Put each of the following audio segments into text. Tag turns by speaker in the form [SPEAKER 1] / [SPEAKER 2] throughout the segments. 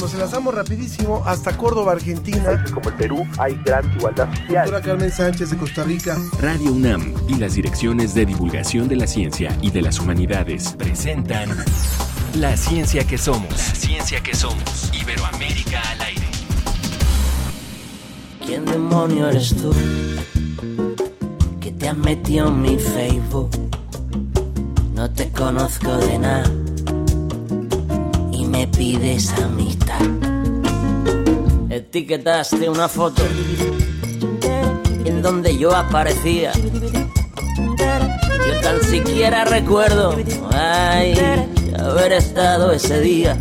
[SPEAKER 1] nos enlazamos rapidísimo hasta Córdoba, Argentina.
[SPEAKER 2] Como el Perú hay gran igualdad social.
[SPEAKER 1] Doctora Carmen Sánchez de Costa Rica.
[SPEAKER 3] Radio UNAM y las direcciones de divulgación de la ciencia y de las humanidades presentan La ciencia que somos. La ciencia que somos. Iberoamérica al aire.
[SPEAKER 4] ¿Quién demonio eres tú? Que te has metido en mi Facebook. No te conozco de nada me pides amistad. Etiquetaste una foto en donde yo aparecía. Yo tan siquiera recuerdo ay, haber estado ese día.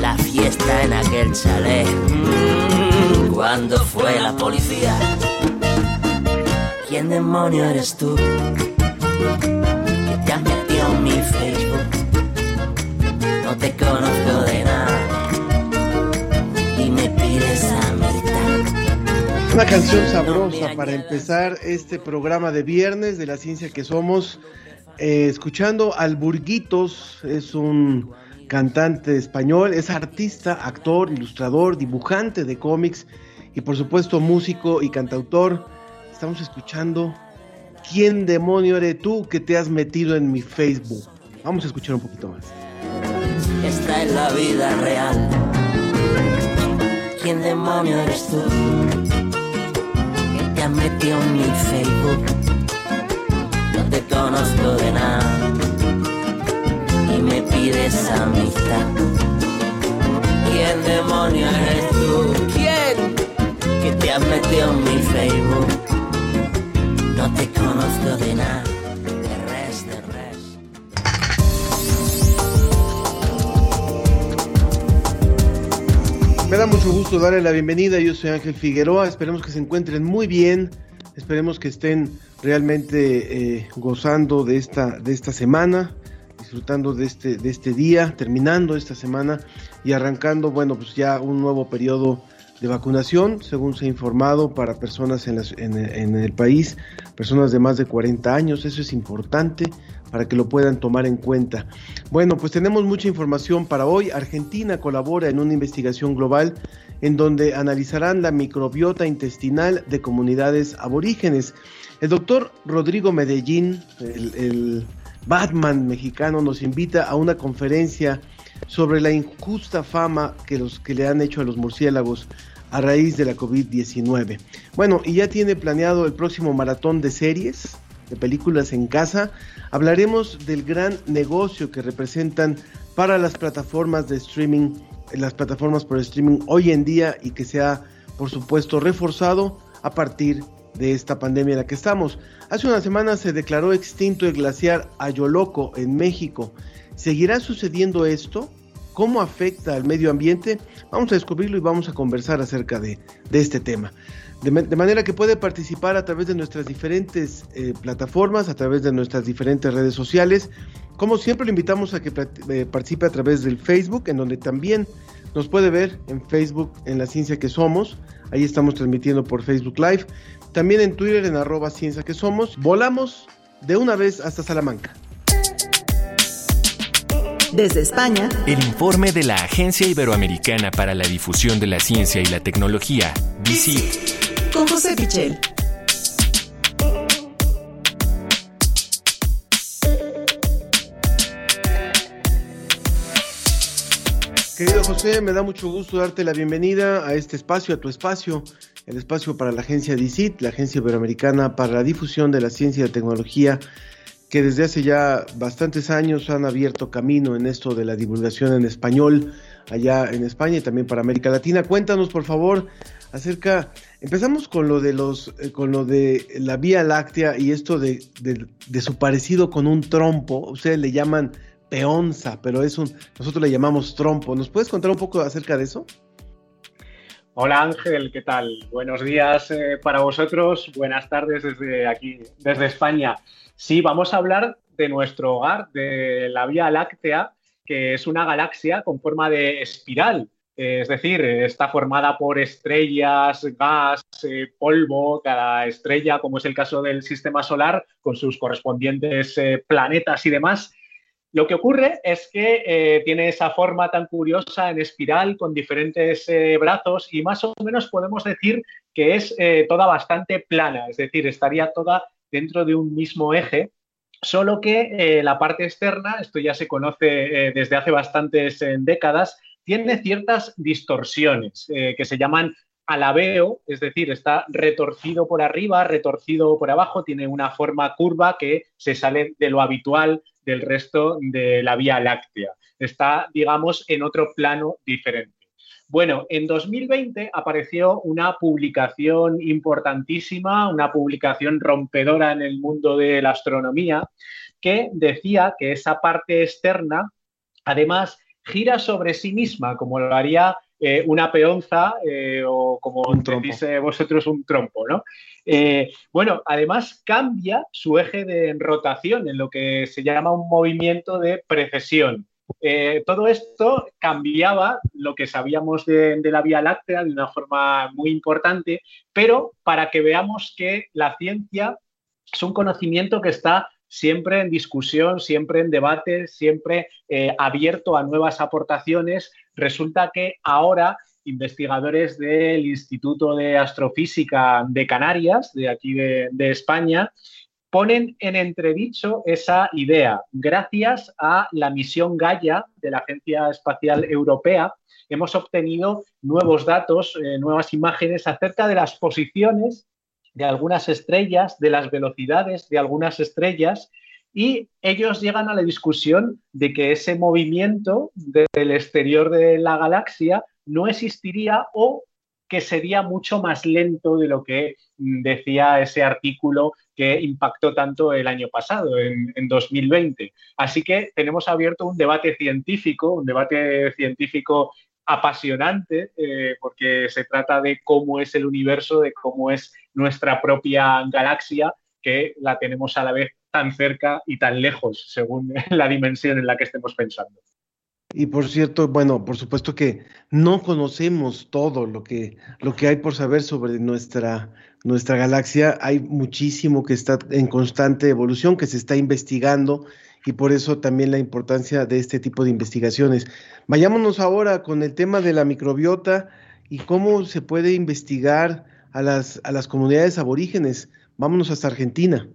[SPEAKER 4] La fiesta en aquel chalet. Cuando fue la policía. ¿Quién demonio eres tú? Que te has metido en mi Facebook te conozco de nada y me pides amistad.
[SPEAKER 1] Una canción sabrosa para empezar este programa de viernes de la ciencia que somos. Eh, escuchando al Burguitos, es un cantante español, es artista, actor, ilustrador, dibujante de cómics y por supuesto músico y cantautor. Estamos escuchando ¿Quién demonio eres tú que te has metido en mi Facebook? Vamos a escuchar un poquito más
[SPEAKER 4] esta es la vida real. ¿Quién demonio eres tú? Que te has metido en mi Facebook. No te conozco de nada
[SPEAKER 1] mucho gusto darle la bienvenida. Yo soy Ángel Figueroa. Esperemos que se encuentren muy bien. Esperemos que estén realmente eh, gozando de esta, de esta semana, disfrutando de este, de este día, terminando esta semana y arrancando, bueno, pues ya un nuevo periodo de vacunación, según se ha informado, para personas en, el país, personas de más de 40 años. Eso es importante para que lo puedan tomar en cuenta. Bueno, pues tenemos mucha información para hoy. Argentina colabora en una investigación global en donde analizarán la microbiota intestinal de comunidades aborígenes. El doctor Rodrigo Medellín, el, Batman mexicano, nos invita a una conferencia sobre la injusta fama que, los, que le han hecho a los murciélagos a raíz de la COVID-19. Bueno, y ya tiene planeado el próximo maratón de series de películas en casa, hablaremos del gran negocio que representan para las plataformas de streaming, las plataformas por streaming hoy en día y que se ha, por supuesto, reforzado a partir de esta pandemia en la que estamos. Hace una semana se declaró extinto el glaciar Ayoloco en México. ¿Seguirá sucediendo esto? ¿Cómo afecta al medio ambiente? Vamos a descubrirlo y vamos a conversar acerca de, de este tema. De, manera que puede participar a través de nuestras diferentes eh, plataformas, a través de nuestras diferentes redes sociales. Como siempre, lo invitamos a que eh, participe a través del Facebook, en donde también nos puede ver en Facebook en la ciencia que somos. Ahí estamos transmitiendo por Facebook Live. También en Twitter en arroba ciencia que somos. Volamos de una vez hasta Salamanca.
[SPEAKER 5] Desde España,
[SPEAKER 3] el informe de la Agencia Iberoamericana para la Difusión de la Ciencia y la Tecnología, DICIT
[SPEAKER 5] con José Pichel.
[SPEAKER 1] Querido José, me da mucho gusto darte la bienvenida a este espacio, a tu espacio, el espacio para la agencia DICIT, la Agencia Iberoamericana para la Difusión de la Ciencia y la Tecnología, que desde hace ya bastantes años han abierto camino en esto de la divulgación en español allá en España y también para América Latina. Cuéntanos, por favor, acerca Empezamos con lo de los, eh, con lo de la Vía Láctea y esto de, su parecido con un trompo. Ustedes le llaman peonza, pero es un, nosotros le llamamos trompo. ¿Nos puedes contar un poco acerca de eso?
[SPEAKER 6] Hola Ángel, ¿qué tal? Buenos días eh, para vosotros, buenas tardes desde aquí, desde España. Sí, vamos a hablar de nuestro hogar, de la Vía Láctea, que es una galaxia con forma de espiral es decir, está formada por estrellas, gas, eh, polvo, cada estrella, como es el caso del sistema solar, con sus correspondientes eh, planetas y demás. Lo que ocurre es que eh, tiene esa forma tan curiosa en espiral con diferentes eh, brazos y más o menos podemos decir que es eh, toda bastante plana, es decir, estaría toda dentro de un mismo eje, solo que la parte externa, esto ya se conoce desde hace bastantes décadas, tiene ciertas distorsiones que se llaman alabeo, es decir, está retorcido por arriba, retorcido por abajo, tiene una forma curva que se sale de lo habitual del resto de la Vía Láctea. Está, digamos, en otro plano diferente. Bueno, en 2020 apareció una publicación importantísima, una publicación rompedora en el mundo de la astronomía, que decía que esa parte externa, además, gira sobre sí misma, como lo haría eh, una peonza eh, o como decís vosotros un trompo, ¿no? Eh, bueno, además cambia su eje de rotación en lo que se llama un movimiento de precesión. todo esto cambiaba lo que sabíamos de, de, la Vía Láctea de una forma muy importante, pero para que veamos que la ciencia es un conocimiento que está siempre en discusión, siempre en debate, siempre eh, abierto a nuevas aportaciones. Resulta que ahora investigadores del Instituto de Astrofísica de Canarias, de aquí de, España, ponen en entredicho esa idea. Gracias a la misión Gaia de la Agencia Espacial Europea, hemos obtenido nuevos datos, eh, nuevas imágenes acerca de las posiciones de algunas estrellas, de las velocidades de algunas estrellas, y ellos llegan a la discusión de que ese movimiento del exterior de la galaxia no existiría o que sería mucho más lento de lo que decía ese artículo que impactó tanto el año pasado, en, 2020. Así que tenemos abierto un debate científico, un debate científico apasionante, eh, porque se trata de cómo es el universo, de cómo es nuestra propia galaxia, que la tenemos a la vez tan cerca y tan lejos, según la dimensión en la que estemos pensando.
[SPEAKER 1] Y por cierto, bueno, por supuesto que no conocemos todo lo que, lo que hay por saber sobre nuestra, nuestra galaxia. Hay muchísimo que está en constante evolución, que se está investigando y por eso también la importancia de este tipo de investigaciones. Vayámonos ahora con el tema de la microbiota y cómo se puede investigar a las, a las comunidades aborígenes. Vámonos hasta Argentina.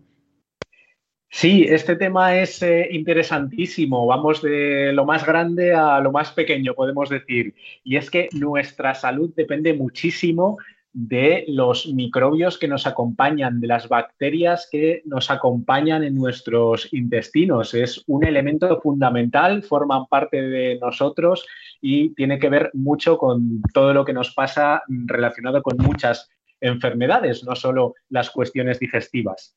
[SPEAKER 6] Sí, este tema es eh, interesantísimo. Vamos de lo más grande a lo más pequeño, podemos decir. Y es que nuestra salud depende muchísimo de los microbios que nos acompañan, de las bacterias que nos acompañan en nuestros intestinos. Es un elemento fundamental, forman parte de nosotros y tiene que ver mucho con todo lo que nos pasa relacionado con muchas enfermedades, no solo las cuestiones digestivas.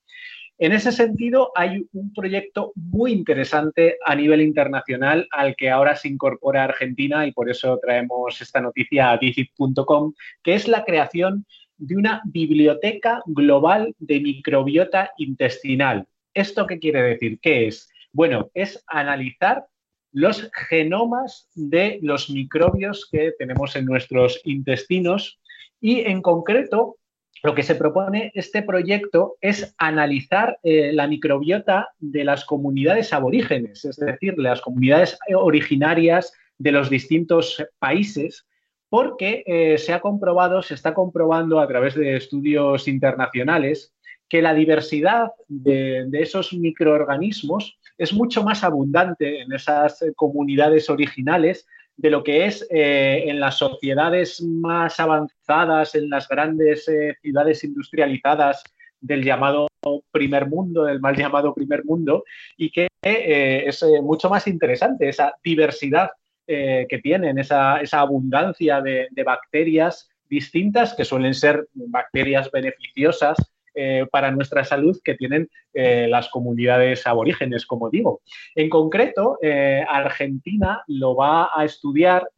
[SPEAKER 6] En ese sentido, hay un proyecto muy interesante a nivel internacional al que ahora se incorpora Argentina y por eso traemos esta noticia a digit.com, que es la creación de una biblioteca global de microbiota intestinal. ¿Esto qué quiere decir? ¿Qué es? Bueno, es analizar los genomas de los microbios que tenemos en nuestros intestinos y en concreto lo que se propone este proyecto es analizar eh, la microbiota de las comunidades aborígenes, es decir, las comunidades originarias de los distintos países, porque eh, se ha comprobado, se está comprobando a través de estudios internacionales que la diversidad de, de esos microorganismos es mucho más abundante en esas comunidades originales de lo que es eh, en las sociedades más avanzadas, en las grandes eh, ciudades industrializadas del llamado primer mundo, del mal llamado primer mundo, y que eh, es mucho más interesante esa diversidad que tienen, esa, abundancia de, de bacterias distintas que suelen ser bacterias beneficiosas eh, para nuestra salud que tienen eh, las comunidades aborígenes, como digo. En concreto, eh, Argentina lo va a estudiar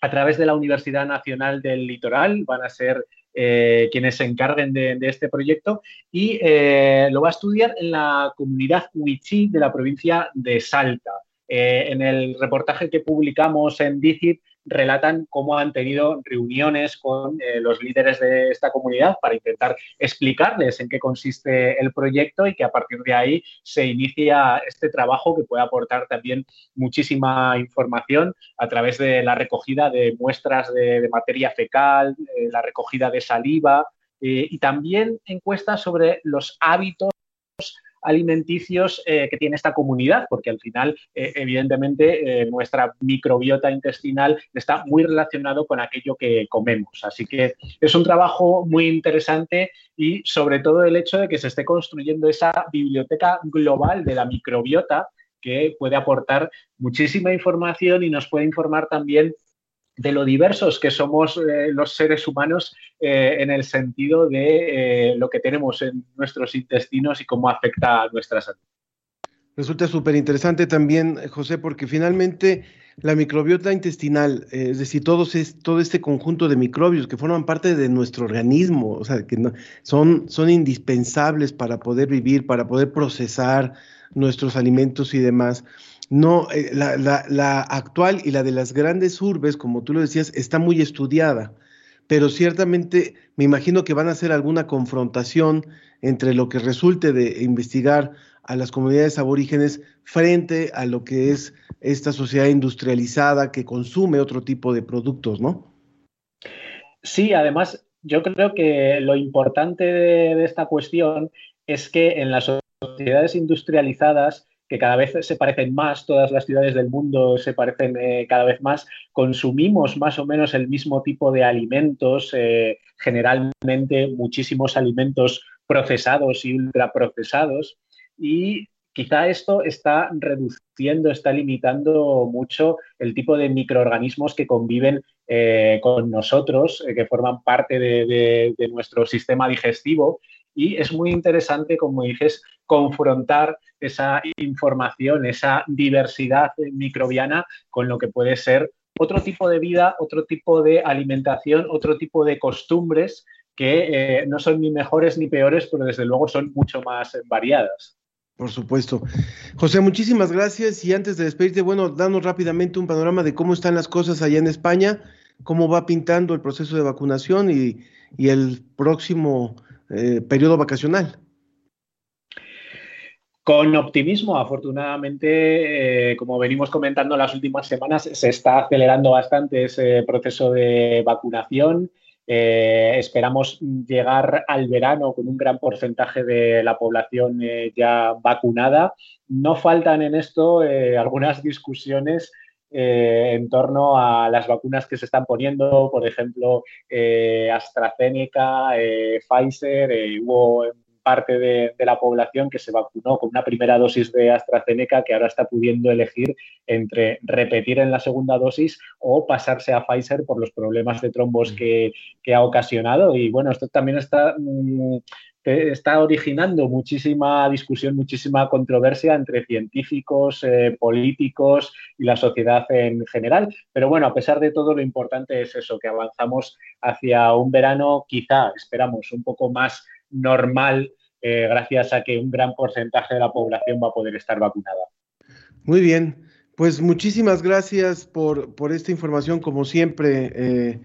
[SPEAKER 6] a través de la Universidad Nacional del Litoral, van a ser quienes se encarguen de, este proyecto y lo va a estudiar en la comunidad Huichí de la provincia de Salta. en el reportaje que publicamos en DICIT relatan cómo han tenido reuniones con eh, los líderes de esta comunidad para intentar explicarles en qué consiste el proyecto y que a partir de ahí se inicia este trabajo que puede aportar también muchísima información a través de la recogida de muestras de, materia fecal, eh, la recogida de saliva eh, y también encuestas sobre los hábitos alimenticios eh, que tiene esta comunidad, porque al final, eh, evidentemente, eh, nuestra microbiota intestinal está muy relacionado con aquello que comemos. Así que es un trabajo muy interesante y sobre todo el hecho de que se esté construyendo esa biblioteca global de la microbiota que puede aportar muchísima información y nos puede informar también de lo diversos que somos eh, los seres humanos eh, en el sentido de eh, lo que tenemos en nuestros intestinos y cómo afecta a nuestra salud.
[SPEAKER 1] Resulta súper interesante también, José, porque finalmente la microbiota intestinal, es decir, es, todo este conjunto de microbios que forman parte de nuestro organismo, o sea, que son, son indispensables para poder vivir, para poder procesar nuestros alimentos y demás no, eh, la, actual y la de las grandes urbes, como tú lo decías, está muy estudiada, pero ciertamente me imagino que van a hacer alguna confrontación entre lo que resulte de investigar a las comunidades aborígenes frente a lo que es esta sociedad industrializada que consume otro tipo de productos, ¿no?
[SPEAKER 6] Sí, además, yo creo que lo importante de esta cuestión es que en las sociedades industrializadas que cada vez se parecen más, todas las ciudades del mundo se parecen eh, cada vez más, consumimos más o menos el mismo tipo de alimentos, eh, generalmente muchísimos alimentos procesados y ultraprocesados, y quizá esto está reduciendo, está limitando mucho el tipo de microorganismos que conviven eh, con nosotros, que forman parte de nuestro sistema digestivo y es muy interesante, como dices, confrontar esa información, esa diversidad microbiana con lo que puede ser otro tipo de vida, otro tipo de alimentación, otro tipo de costumbres que eh, no son ni mejores ni peores, pero desde luego son mucho más variadas.
[SPEAKER 1] Por supuesto. José, muchísimas gracias. Y antes de despedirte, bueno, danos rápidamente un panorama de cómo están las cosas allá en España, cómo va pintando el proceso de vacunación y, y el próximo eh, periodo vacacional.
[SPEAKER 6] Con optimismo, afortunadamente, eh, como venimos comentando las últimas semanas, se está acelerando bastante ese proceso de vacunación. Eh, esperamos llegar al verano con un gran porcentaje de la población ya vacunada. No faltan en esto algunas discusiones eh, en torno a las vacunas que se están poniendo, por ejemplo, eh, AstraZeneca, eh, Pfizer, hubo parte de, la población que se vacunó con una primera dosis de AstraZeneca que ahora está pudiendo elegir entre repetir en la segunda dosis o pasarse a Pfizer por los problemas de trombos mm. que, que ha ocasionado. Y bueno, esto también está está originando muchísima discusión, muchísima controversia entre científicos, eh, políticos y la sociedad en general. Pero bueno, a pesar de todo, lo importante es eso, que avanzamos hacia un verano quizá, esperamos, un poco más normal, eh, gracias a que un gran porcentaje de la población va a poder estar vacunada.
[SPEAKER 1] Muy bien, pues muchísimas gracias por, por esta información, como siempre, eh,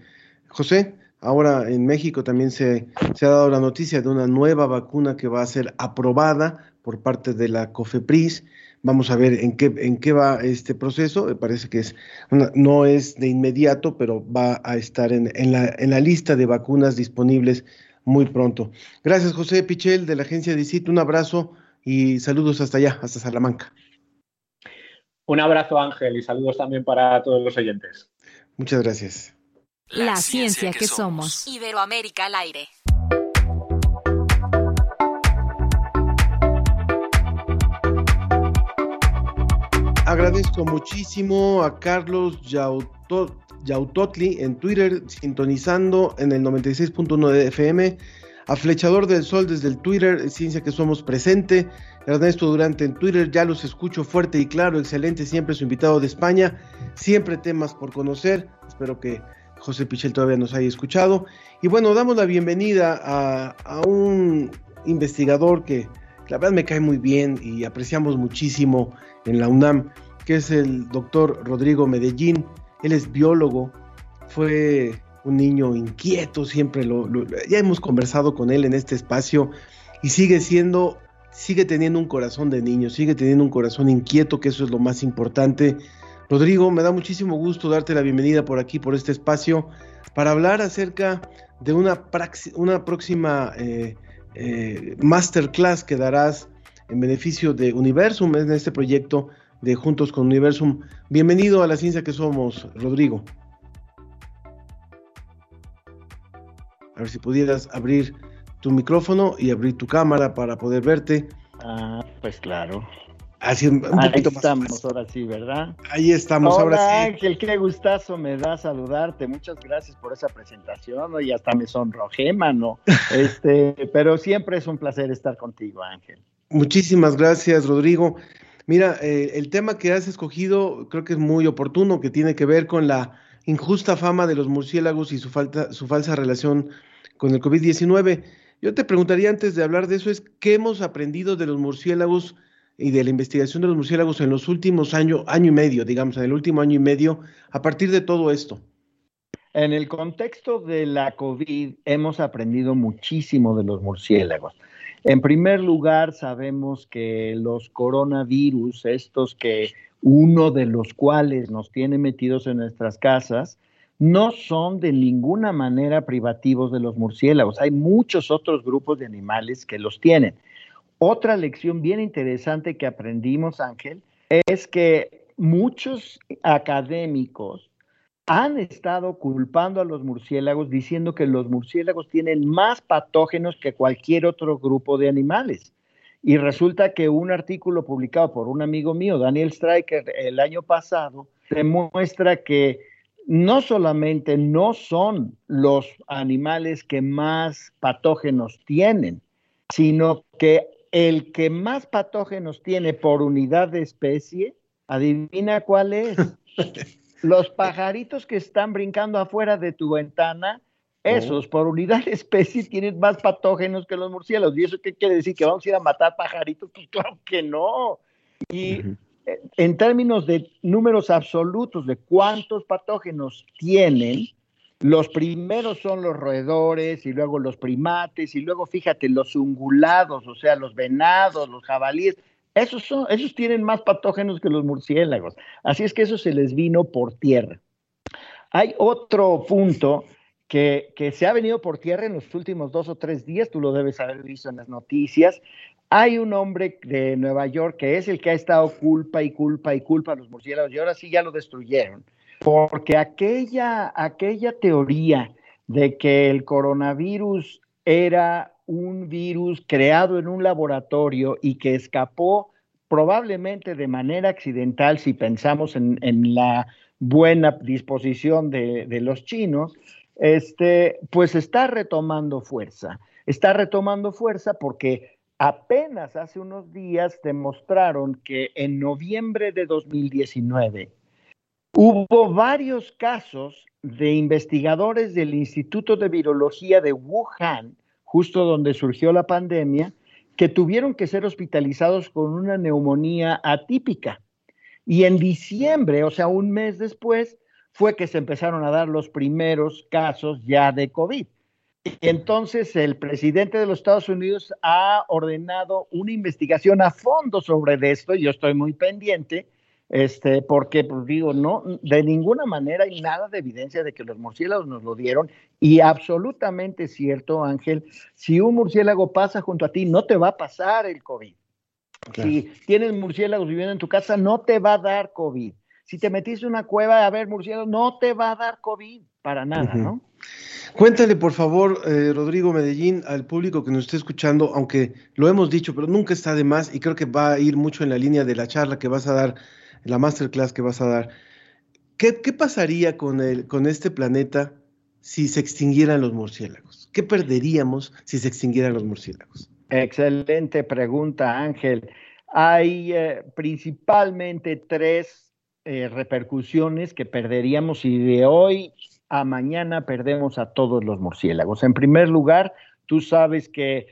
[SPEAKER 1] José. Ahora en México también se, ha dado la noticia de una nueva vacuna que va a ser aprobada por parte de la COFEPRIS. Vamos a ver en qué, en qué va este proceso. Me parece que es no es de inmediato, pero va a estar en, la, en la lista de vacunas disponibles muy pronto. Gracias, José Pichel, de la agencia DICIT. Un abrazo y saludos hasta allá, hasta Salamanca.
[SPEAKER 6] Un abrazo, Ángel, y saludos también para todos los oyentes.
[SPEAKER 1] Muchas gracias.
[SPEAKER 5] La, ciencia, que, somos.
[SPEAKER 7] Iberoamérica al aire.
[SPEAKER 1] Agradezco muchísimo a Carlos Yautotli en Twitter, sintonizando en el 96.1 de FM, a Flechador del Sol desde el Twitter, Ciencia que Somos presente, Ernesto Durante en Twitter, ya los escucho fuerte y claro, excelente, siempre su invitado de España, siempre temas por conocer, espero que José Pichel todavía nos haya escuchado. Y bueno, damos la bienvenida a, un investigador que la verdad me cae muy bien y apreciamos muchísimo en la UNAM, que es el doctor Rodrigo Medellín, Él es biólogo, fue un niño inquieto, siempre lo, ya hemos conversado con él en este espacio y sigue siendo, sigue teniendo un corazón de niño, sigue teniendo un corazón inquieto, que eso es lo más importante. Rodrigo, me da muchísimo gusto darte la bienvenida por aquí, por este espacio, para hablar acerca de una, próxima eh, eh, masterclass que darás en beneficio de Universum en este proyecto de Juntos con Universum. Bienvenido a la ciencia que somos, Rodrigo. A ver si pudieras abrir tu micrófono y abrir tu cámara para poder verte.
[SPEAKER 7] Ah, pues claro.
[SPEAKER 1] Así un
[SPEAKER 7] Ahí estamos, ahora sí, ¿verdad?
[SPEAKER 1] Ahí estamos, ahora sí.
[SPEAKER 7] Ángel, qué gustazo me da saludarte. Muchas gracias por esa presentación. Y hasta me sonrojé, mano. Este, pero siempre es un placer estar contigo, Ángel.
[SPEAKER 1] Muchísimas gracias, Rodrigo. Mira, eh, el tema que has escogido creo que es muy oportuno, que tiene que ver con la injusta fama de los murciélagos y su, falta, su falsa relación con el COVID-19. Yo te preguntaría antes de hablar de eso, es qué hemos aprendido de los murciélagos y de la investigación de los murciélagos en los últimos años, año y medio, digamos, en el último año y medio, a partir de todo esto?
[SPEAKER 7] En el contexto de la COVID hemos aprendido muchísimo de los murciélagos. En primer lugar, sabemos que los coronavirus, estos que uno de los cuales nos tiene metidos en nuestras casas, no son de ninguna manera privativos de los murciélagos. Hay muchos otros grupos de animales que los tienen. Otra lección bien interesante que aprendimos, Ángel, es que muchos académicos han estado culpando a los murciélagos diciendo que los murciélagos tienen más patógenos que cualquier otro grupo de animales. Y resulta que un artículo publicado por un amigo mío, Daniel Stryker, el año pasado, demuestra que no solamente no son los animales que más patógenos tienen, sino que el que más patógenos tiene por unidad de especie, adivina cuál es. Los pajaritos que están brincando afuera de tu ventana, esos por unidad de especie tienen más patógenos que los murciélagos. ¿Y eso qué quiere decir? ¿Que vamos a ir a matar pajaritos? Pues claro que no. Y en términos de números absolutos de cuántos patógenos tienen, los primeros son los roedores y luego los primates y luego fíjate los ungulados, o sea, los venados, los jabalíes. Esos, son, esos tienen más patógenos que los murciélagos. Así es que eso se les vino por tierra. Hay otro punto que, que, se ha venido por tierra en los últimos dos o tres días, tú lo debes haber visto en las noticias. Hay un hombre de Nueva York que es el que ha estado culpa y culpa y culpa a los murciélagos y ahora sí ya lo destruyeron porque aquella, aquella teoría de que el coronavirus era un virus creado en un laboratorio y que escapó probablemente de manera accidental, si pensamos en, la buena disposición de, de, los chinos, este, pues está retomando fuerza. Está retomando fuerza porque apenas hace unos días demostraron que en noviembre de 2019 Hubo varios casos de investigadores del Instituto de Virología de Wuhan, justo donde surgió la pandemia, que tuvieron que ser hospitalizados con una neumonía atípica. Y en diciembre, o sea, un mes después, fue que se empezaron a dar los primeros casos ya de COVID. Y entonces el presidente de los Estados Unidos ha ordenado una investigación a fondo sobre esto, yo estoy muy pendiente, este, porque pues, digo, no, de ninguna manera hay nada de evidencia de que los murciélagos nos lo dieron y absolutamente cierto, Ángel, si un murciélago pasa junto a ti, no te va a pasar el COVID. Si tienes murciélagos viviendo en tu casa, no te va a dar COVID. Si te metiste en una cueva a ver murciélagos, no te va a dar COVID, para nada, ¿no?
[SPEAKER 1] Cuéntale, por favor, eh, Rodrigo Medellín, al público que nos esté escuchando, aunque lo hemos dicho, pero nunca está de más y creo que va a ir mucho en la línea de la charla que vas a dar la masterclass que vas a dar. ¿Qué, pasaría con, el, con este planeta si se extinguieran los murciélagos? ¿Qué perderíamos si se extinguieran los murciélagos?
[SPEAKER 7] Excelente pregunta, Ángel. Hay eh, principalmente tres eh, repercusiones que perderíamos si de hoy a mañana perdemos a todos los murciélagos. En primer lugar, tú sabes que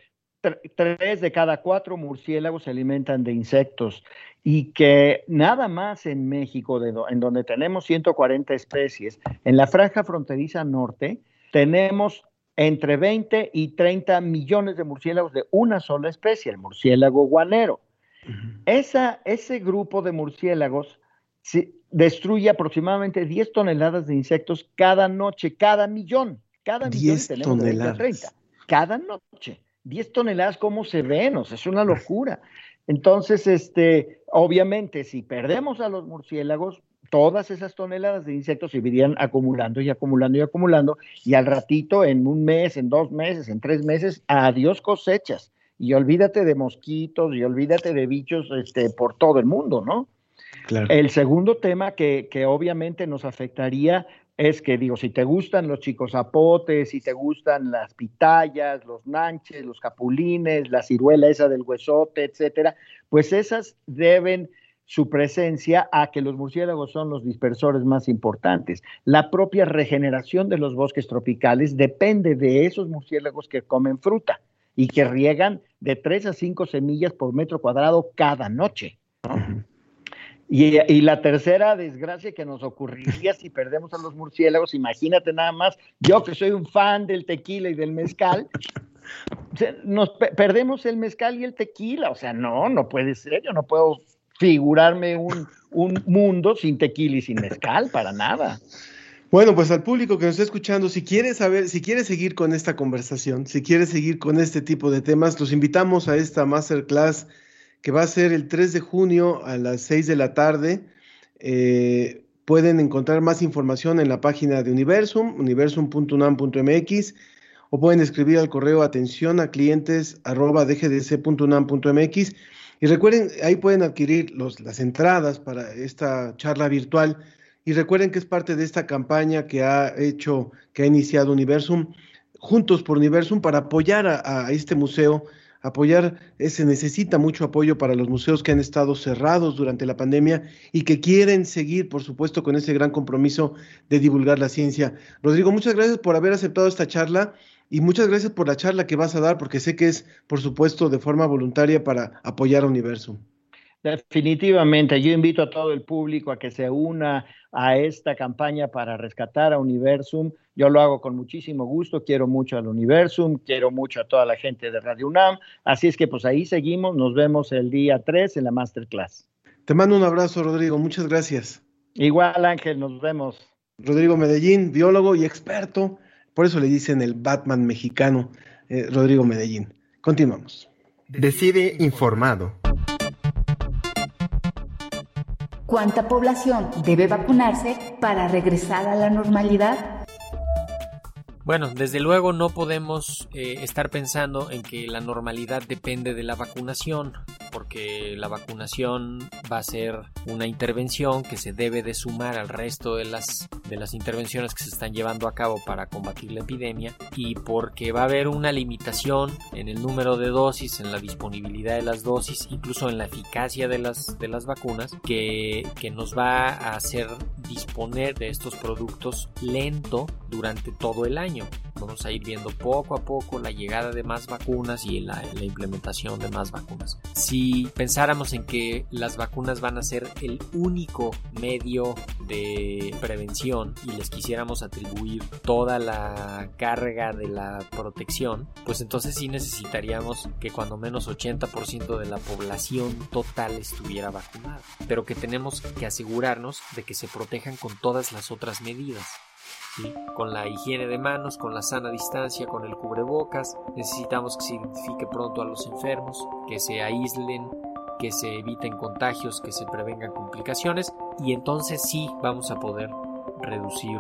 [SPEAKER 7] tres de cada cuatro murciélagos se alimentan de insectos y que nada más en México, en donde tenemos 140 especies, en la franja fronteriza norte, tenemos entre 20 y 30 millones de murciélagos de una sola especie, el murciélago guanero. Esa, ese grupo de murciélagos destruye aproximadamente 10 toneladas de insectos cada noche, cada millón. Cada millón tenemos toneladas. 30, cada noche. 10 toneladas, ¿cómo se ven? O sea, es una locura. Entonces, este, obviamente, si perdemos a los murciélagos, todas esas toneladas de insectos se irían acumulando y acumulando y acumulando, y al ratito, en un mes, en dos meses, en tres meses, adiós cosechas. Y olvídate de mosquitos y olvídate de bichos este, por todo el mundo, ¿no? Claro. El segundo tema que, que obviamente nos afectaría es que, digo, si te gustan los chicos zapotes, si te gustan las pitayas, los nanches, los capulines, la ciruela esa del huesote, etcétera, pues esas deben su presencia a que los murciélagos son los dispersores más importantes. La propia regeneración de los bosques tropicales depende de esos murciélagos que comen fruta y que riegan de 3 a 5 semillas por metro cuadrado cada noche. Y, la tercera desgracia que nos ocurriría si perdemos a los murciélagos, imagínate nada más, yo que soy un fan del tequila y del mezcal, nos perdemos el mezcal y el tequila, o sea, no, no puede ser, yo no puedo figurarme un, un mundo sin tequila y sin mezcal, para nada.
[SPEAKER 1] Bueno, pues al público que nos está escuchando, si quiere saber, si quiere seguir con esta conversación, si quiere seguir con este tipo de temas, los invitamos a esta masterclass que va a ser el 3 de junio a las 6 de la tarde. Eh, pueden encontrar más información en la página de Universum, universum.unam.mx, o pueden escribir al correo atención a clientes arroba. Y recuerden, ahí pueden adquirir los, las entradas para esta charla virtual. Y recuerden que es parte de esta campaña que ha hecho, que ha iniciado Universum, Juntos por Universum, para apoyar a este museo apoyar, eh, se necesita mucho apoyo para los museos que han estado cerrados durante la pandemia y que quieren seguir, por supuesto, con ese gran compromiso de divulgar la ciencia. Rodrigo, muchas gracias por haber aceptado esta charla y muchas gracias por la charla que vas a dar, porque sé que es, por supuesto, de forma voluntaria para apoyar a Universo.
[SPEAKER 7] Definitivamente, yo invito a todo el público a que se una a esta campaña para rescatar a Universum. Yo lo hago con muchísimo gusto, quiero mucho al Universum, quiero mucho a toda la gente de Radio UNAM, así es que pues ahí seguimos, nos vemos el día 3 en la masterclass.
[SPEAKER 1] Te mando un abrazo, Rodrigo, muchas gracias.
[SPEAKER 7] Igual, Ángel, nos vemos.
[SPEAKER 1] Rodrigo Medellín, biólogo y experto, por eso le dicen el Batman mexicano, eh, Rodrigo Medellín. Continuamos.
[SPEAKER 8] Decide informado.
[SPEAKER 5] ¿Cuánta población debe vacunarse para regresar a la normalidad?
[SPEAKER 9] Bueno, desde luego no podemos eh, estar pensando en que la normalidad depende de la vacunación, porque la vacunación va a ser una intervención que se debe de sumar al resto de las, de las intervenciones que se están llevando a cabo para combatir la epidemia y porque va a haber una limitación en el número de dosis, en la disponibilidad de las dosis, incluso en la eficacia de las, de las vacunas, que, que nos va a hacer disponer de estos productos lento durante todo el año. Vamos a ir viendo poco a poco la llegada de más vacunas y la, implementación de más vacunas. Si pensáramos en que las vacunas van a ser el único medio de prevención y les quisiéramos atribuir toda la carga de la protección, pues entonces sí necesitaríamos que cuando menos 80% de la población total estuviera vacunada, pero que tenemos que asegurarnos de que se protejan con todas las otras medidas con la higiene de manos, con la sana distancia, con el cubrebocas. Necesitamos que se identifique pronto a los enfermos, que se aíslen, que se eviten contagios, que se prevengan complicaciones y entonces sí vamos a poder reducir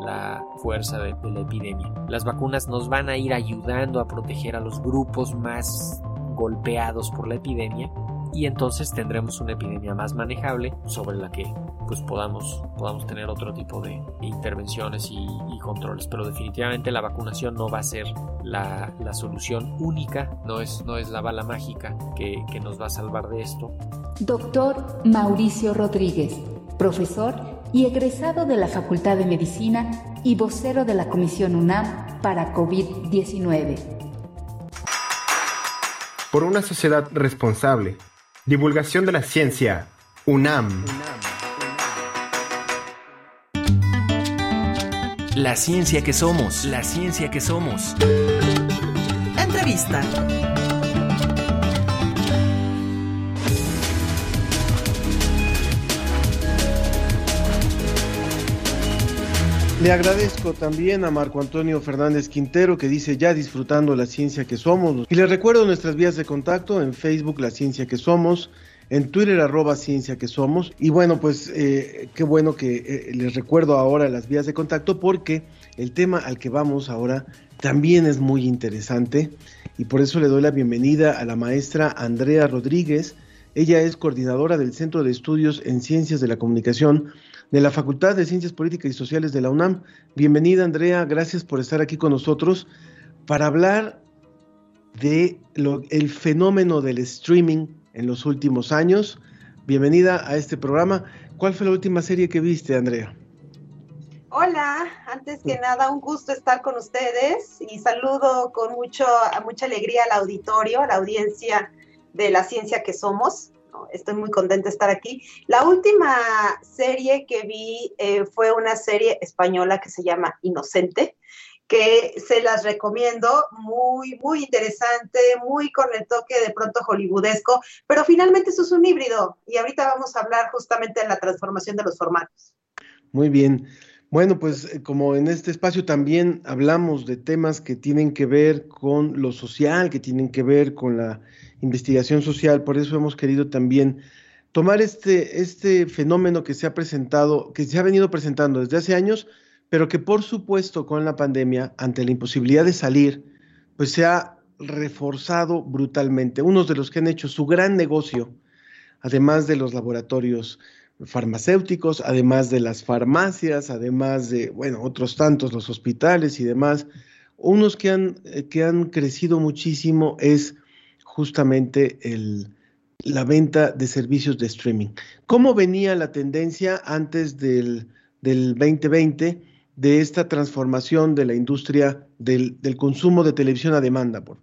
[SPEAKER 9] la fuerza de, la epidemia. Las vacunas nos van a ir ayudando a proteger a los grupos más golpeados por la epidemia y entonces tendremos una epidemia más manejable sobre la que pues podamos, podamos tener otro tipo de intervenciones y, controles. Pero definitivamente la vacunación no va a ser la, solución única, no es, no es la bala mágica que, que nos va a salvar de esto.
[SPEAKER 5] Doctor Mauricio Rodríguez, profesor y egresado de la Facultad de Medicina y vocero de la Comisión UNAM para COVID-19
[SPEAKER 8] por una sociedad responsable. Divulgación de la ciencia. UNAM.
[SPEAKER 3] La ciencia que somos. La ciencia que somos.
[SPEAKER 10] Entrevista.
[SPEAKER 1] Le agradezco también a Marco Antonio Fernández Quintero que dice ya disfrutando la ciencia que somos. Y les recuerdo nuestras vías de contacto en Facebook La Ciencia que Somos, en Twitter arroba Ciencia que Somos. Y bueno, pues eh, qué bueno que eh, les recuerdo ahora las vías de contacto porque el tema al que vamos ahora también es muy interesante y por eso le doy la bienvenida a la maestra Andrea Rodríguez. Ella es coordinadora del Centro de Estudios en Ciencias de la Comunicación de la Facultad de Ciencias Políticas y Sociales de la UNAM. Bienvenida, Andrea, gracias por estar aquí con nosotros para hablar de el fenómeno del streaming en los últimos años. Bienvenida a este programa. ¿Cuál fue la última serie que viste, Andrea?
[SPEAKER 11] Hola, antes que nada, un gusto estar con ustedes y saludo con mucho, mucha alegría al auditorio, a la audiencia de la ciencia que somos. Estoy muy contenta de estar aquí. La última serie que vi eh, fue una serie española que se llama Inocente, que se las recomiendo, muy, muy interesante, muy con el toque de pronto hollywoodesco, pero finalmente eso es un híbrido y ahorita vamos a hablar justamente de la transformación de los formatos.
[SPEAKER 1] Muy bien. Bueno, pues eh, como en este espacio también hablamos de temas que tienen que ver con lo social, que tienen que ver con la investigación social, por eso hemos querido también tomar este, este fenómeno que se ha presentado, que se ha venido presentando desde hace años, pero que por supuesto con la pandemia, ante la imposibilidad de salir, pues se ha reforzado brutalmente. Unos de los que han hecho su gran negocio, además de los laboratorios farmacéuticos, además de las farmacias, además de, bueno, otros tantos, los hospitales y demás, unos que han, eh, que han crecido muchísimo es justamente el, la venta de servicios de streaming. ¿Cómo venía la tendencia antes del, del 2020 de esta transformación de la industria del, del consumo de televisión a demanda? Por?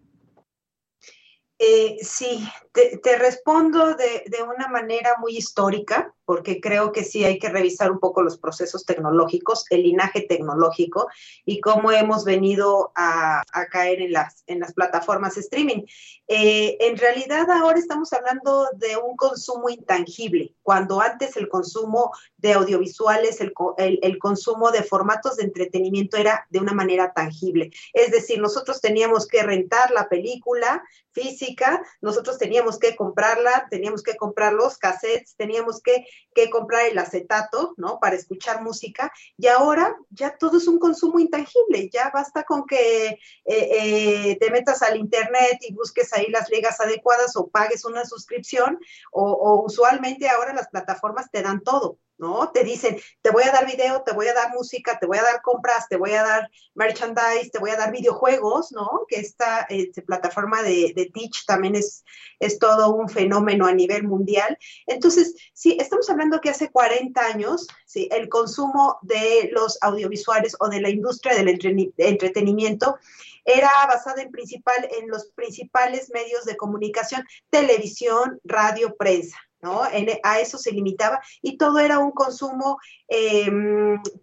[SPEAKER 11] Eh, sí, te, te respondo de, de, una manera muy histórica porque creo que sí hay que revisar un poco los procesos tecnológicos, el linaje tecnológico y cómo hemos venido a, caer en las, en las plataformas streaming. Eh, en realidad ahora estamos hablando de un consumo intangible, cuando antes el consumo de audiovisuales, el, el, el consumo de formatos de entretenimiento era de una manera tangible. Es decir, nosotros teníamos que rentar la película física, nosotros teníamos que comprarla, teníamos que comprar los cassettes, teníamos que que comprar el acetato, ¿no? Para escuchar música. Y ahora ya todo es un consumo intangible. Ya basta con que eh, eh, te metas al internet y busques ahí las ligas adecuadas o pagues una suscripción o, o usualmente ahora las plataformas te dan todo. ¿No? Te dicen, te voy a dar video, te voy a dar música, te voy a dar compras, te voy a dar merchandise, te voy a dar videojuegos, ¿no? Que esta este, plataforma de, de Teach también es, es todo un fenómeno a nivel mundial. Entonces, sí, estamos hablando que hace 40 años, sí, el consumo de los audiovisuales o de la industria del entretenimiento era basada en principal en los principales medios de comunicación, televisión, radio, prensa, ¿no? En, a eso se limitaba y todo era un consumo eh,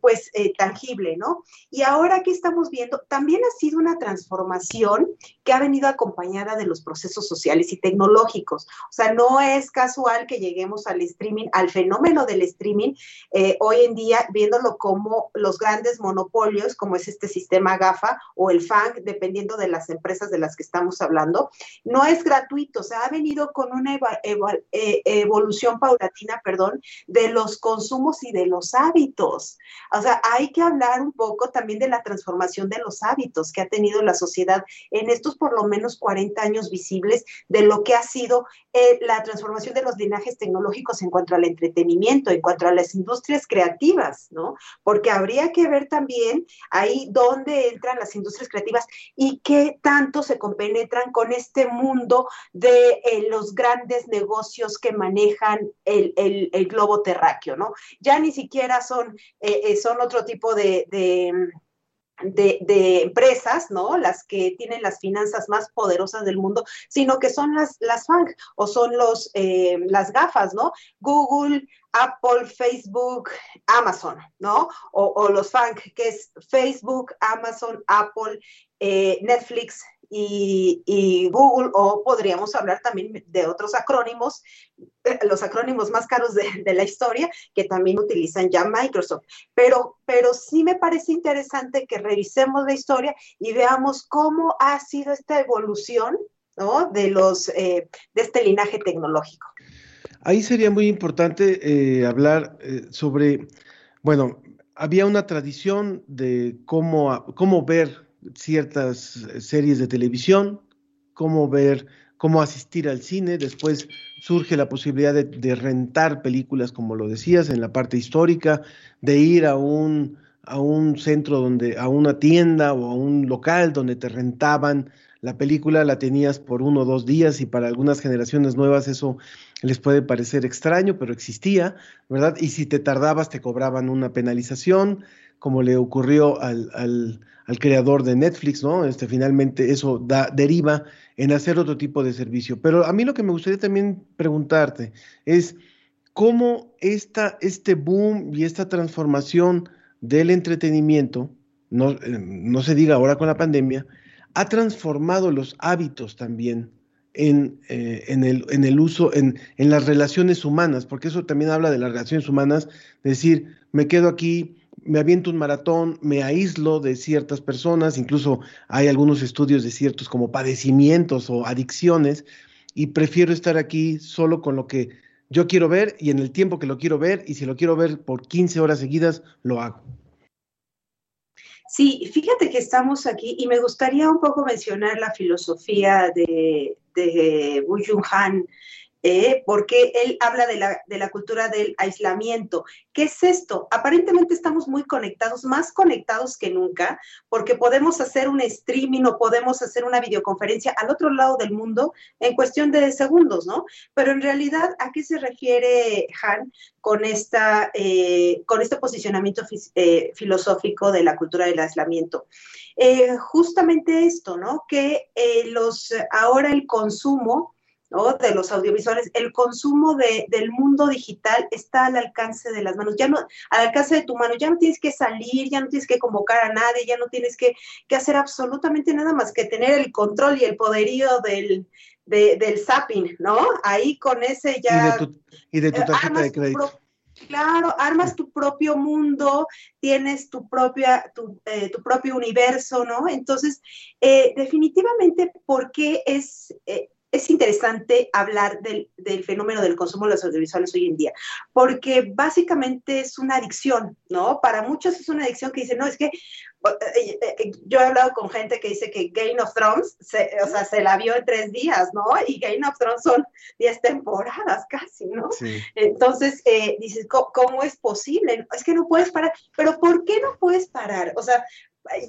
[SPEAKER 11] pues eh, tangible, ¿no? Y ahora que estamos viendo, también ha sido una transformación que ha venido acompañada de los procesos sociales y tecnológicos. O sea, no es casual que lleguemos al streaming, al fenómeno del streaming, eh, hoy en día viéndolo como los grandes monopolios, como es este sistema GAFA o el FANG, dependiendo de las empresas de las que estamos hablando, no es gratuito, o sea, ha venido con una eh, evolución paulatina, perdón, de los consumos y de los hábitos. O sea, hay que hablar un poco también de la transformación de los hábitos que ha tenido la sociedad en estos por lo menos 40 años visibles de lo que ha sido eh, la transformación de los linajes tecnológicos en cuanto al entretenimiento, en cuanto a las industrias creativas, ¿no? Porque habría que ver también ahí dónde entran las industrias creativas y qué tanto se compenetran con este mundo de eh, los grandes negocios que manejan el, el, el globo terráqueo, ¿no? Ya ni siquiera son, eh, eh, son otro tipo de, de empresas, ¿no? Las que tienen las finanzas más poderosas del mundo, sino que son las, las FANG o son los, eh, las gafas, ¿no? Google, Apple, Facebook, Amazon, ¿no? O, los FANG, que es Facebook, Amazon, Apple, Netflix, y, Google, o podríamos hablar también de otros acrónimos, eh, los acrónimos más caros de, la historia, que también utilizan ya Microsoft. Pero, pero sí me parece interesante que revisemos la historia y veamos cómo ha sido esta evolución ¿no? de, los, eh, de este linaje tecnológico.
[SPEAKER 1] Ahí sería muy importante eh, hablar sobre, bueno, había una tradición de cómo, cómo ver ciertas series de televisión, cómo ver, cómo asistir al cine, después surge la posibilidad de, rentar películas, como lo decías, en la parte histórica, de ir a un, a un centro donde, a una tienda o a un local donde te rentaban la película, la tenías por uno o dos días y para algunas generaciones nuevas eso les puede parecer extraño, pero existía, ¿verdad? Y si te tardabas te cobraban una penalización, como le ocurrió al, al, creador de Netflix, ¿no? Este, finalmente eso da, deriva en hacer otro tipo de servicio. Pero a mí lo que me gustaría también preguntarte es cómo esta, este boom y esta transformación del entretenimiento, no, eh, no se diga ahora con la pandemia, ha transformado los hábitos también en, eh, en, el, en, el, uso, en, en, las relaciones humanas, porque eso también habla de las relaciones humanas, decir, me quedo aquí me aviento un maratón, me aíslo de ciertas personas, incluso hay algunos estudios de ciertos como padecimientos o adicciones, y prefiero estar aquí solo con lo que yo quiero ver y en el tiempo que lo quiero ver, y si lo quiero ver por 15 horas seguidas, lo hago.
[SPEAKER 11] Sí, fíjate que estamos aquí y me gustaría un poco mencionar la filosofía de, de Wu Han, eh, porque él habla de la, de la, cultura del aislamiento. ¿Qué es esto? Aparentemente estamos muy conectados, más conectados que nunca, porque podemos hacer un streaming o podemos hacer una videoconferencia al otro lado del mundo en cuestión de segundos, ¿no? Pero en realidad, ¿a qué se refiere Han con, esta, eh, con este posicionamiento eh, filosófico de la cultura del aislamiento? justamente esto, ¿no? Que los, ahora el consumo de los audiovisuales, el consumo del mundo digital está al alcance de las manos, ya no, al alcance de tu mano, ya no tienes que salir, ya no tienes que convocar a nadie, ya no tienes que, hacer absolutamente nada más que tener el control y el poderío del, del zapping, ¿no? Ahí con ese ya...
[SPEAKER 1] Y de tu, tarjeta de crédito.
[SPEAKER 11] Claro, armas tu propio mundo, tienes tu, propia, tu, eh, tu propio universo, ¿no? Entonces, eh, definitivamente, ¿por qué es, eh, es interesante hablar del, fenómeno del consumo de los audiovisuales hoy en día, porque básicamente es una adicción, ¿no? Para muchos es una adicción que dicen, no, es que eh, eh, eh, yo he hablado con gente que dice que Game of Thrones, se, o sea, se la vio en tres días, ¿no? Y Game of Thrones son diez temporadas casi, ¿no? Entonces, dices, ¿cómo es posible? Es que no puedes parar, pero ¿por qué no puedes parar? O sea,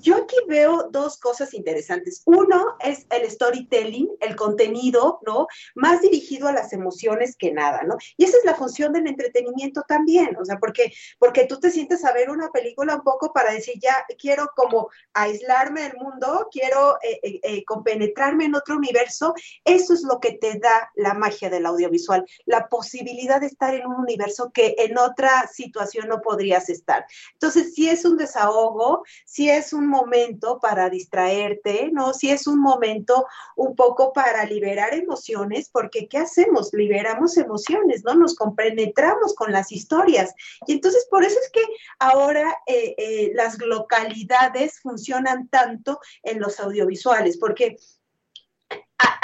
[SPEAKER 11] yo aquí veo dos cosas interesantes. Uno es el storytelling, el contenido, ¿no? Más dirigido a las emociones que nada, ¿no? Y esa es la función del entretenimiento también, o sea, porque, porque tú te sientes a ver una película un poco para decir, ya quiero como aislarme del mundo, quiero eh, eh, eh, compenetrarme en otro universo. Eso es lo que te da la magia del audiovisual, la posibilidad de estar en un universo que en otra situación no podrías estar. Entonces, si es un desahogo, si es un momento para distraerte, ¿no? Si es un momento un poco para liberar emociones, porque ¿qué hacemos? Liberamos emociones, ¿no? Nos compenetramos con las historias. Y entonces por eso es que ahora eh, eh, las localidades funcionan tanto en los audiovisuales, porque